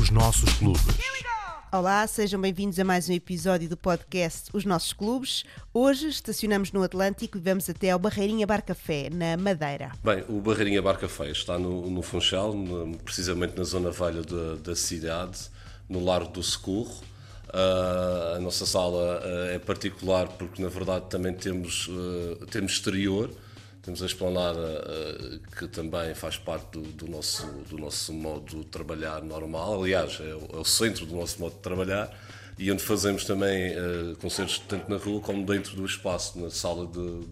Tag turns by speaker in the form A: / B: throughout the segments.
A: Os nossos clubes.
B: Olá, sejam bem-vindos a mais um episódio do podcast Os Nossos Clubes. Hoje estacionamos no Atlântico e vamos até ao Barreirinha Bar Café, na Madeira.
C: Bem, o Barreirinha Bar Café está no, no Funchal, no- precisamente na zona velha da, da cidade, no Largo do Socorro. Ah, a nossa sala ah, é particular porque, na verdade, também temos, ah, temos exterior, temos a esplanada ah, que também faz parte do, do nosso, do nosso modo de trabalhar normal. Aliás, é o, é o centro do nosso modo de trabalhar e onde fazemos também ah, concertos tanto na rua como dentro do espaço, na sala do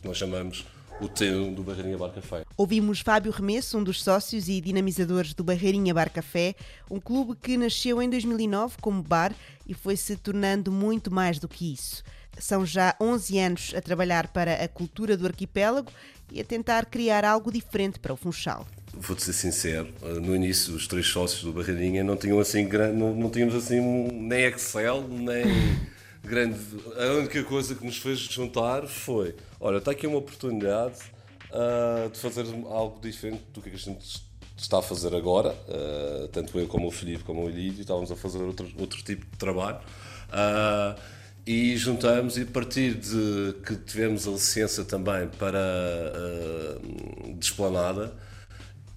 C: que nós chamamos o T1 do Barreirinha Bar Café.
B: Ouvimos Fábio Remesso, um dos sócios e dinamizadores do Barreirinha Bar Café, um clube que nasceu em 2009 como bar e foi se tornando muito mais do que isso. São já 11 anos a trabalhar para a cultura do arquipélago e a tentar criar algo diferente para o Funchal.
C: Vou-te ser sincero, eh, no início os três sócios do Barreirinha não tinham assim gran- não, não tínhamos assim nem Excel, nem grande. A única coisa que nos fez juntar foi, olha, está aqui uma oportunidade ah, de fazer algo diferente do que a gente está a fazer agora, ah, tanto eu como o Filipe como o Elídio, estávamos a fazer outro, outro tipo de trabalho. Ah, e juntamos e a partir de que tivemos a licença também para ah, Desplanada,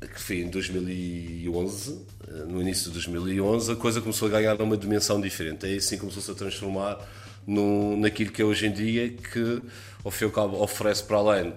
C: que foi em 2011, eh, no início de 2011, a coisa começou a ganhar uma dimensão diferente. Aí assim começou-se a transformar no, naquilo que é hoje em dia, que ao fim e ao cabo oferece para além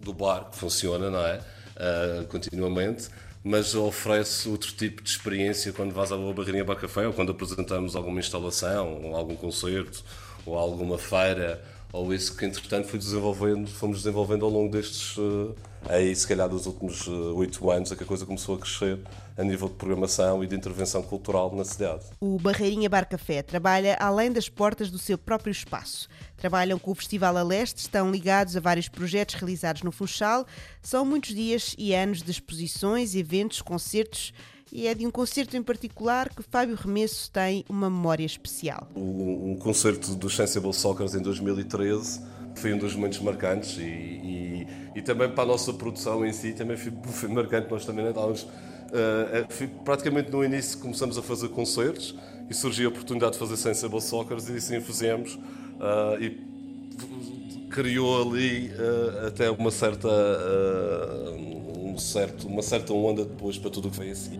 C: do bar, que funciona, não é? Ah, continuamente, mas oferece outro tipo de experiência quando vais à Boa Barreirinha Bar Café ou quando apresentamos alguma instalação, ou algum concerto, ou alguma feira, ou isso que entretanto foi desenvolvendo, fomos desenvolvendo ao longo destes, eh, aí se calhar dos últimos eh, oito anos, é que a coisa começou a crescer a nível de programação e de intervenção cultural na cidade.
B: O Barreirinha Bar Café trabalha além das portas do seu próprio espaço. Trabalham com o Festival a Leste, estão ligados a vários projetos realizados no Funchal. São muitos dias e anos de exposições, eventos, concertos e é de um concerto em particular que Fábio Remesso tem uma memória especial.
C: O- concerto dos Sensible Soccers em 2013 foi um dos momentos marcantes e, e- e também para a nossa produção em si também foi, foi marcante. Nós também estávamos eh, eh, foi praticamente no início começamos a fazer concertos e surgiu a oportunidade de fazer Sensible Soccers e assim fizemos ah, e criou ali eh, até uma certa eh, um certo, uma certa onda depois para tudo o que veio a seguir.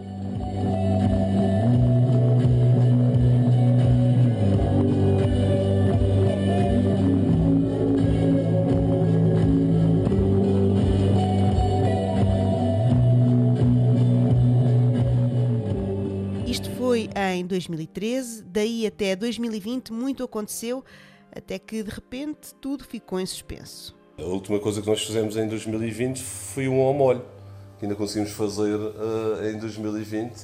B: Isto foi em 2013, daí até 2020 muito aconteceu, até que de repente tudo ficou em suspenso.
C: A última coisa que nós fizemos em 2020 foi um ao molho, que ainda conseguimos fazer eh, em 2020,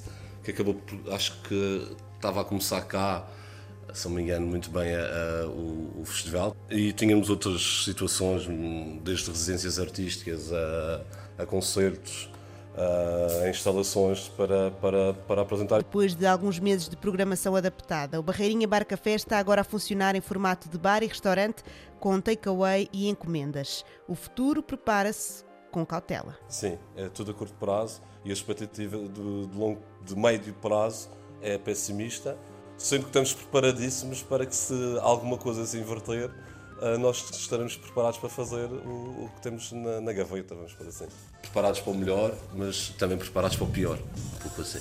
C: que acabou acho que estava a começar cá, se não me engano muito bem, a- a- o, o festival. E tínhamos outras situações, hum, desde residências artísticas a, a concertos, a instalações para, para, para apresentar.
B: Depois de alguns meses de programação adaptada, o Barreirinha Bar Café está agora a funcionar em formato de bar e restaurante com takeaway e encomendas. O futuro prepara-se com cautela.
C: Sim, é tudo a curto prazo e a expectativa de, de, longo, de médio prazo é pessimista, sempre que estamos preparadíssimos para que se alguma coisa se inverter, eh, nós estaremos preparados para fazer o, o que temos na, na gaveta, vamos por assim. Preparados para o melhor, mas também preparados para o pior, pouco assim.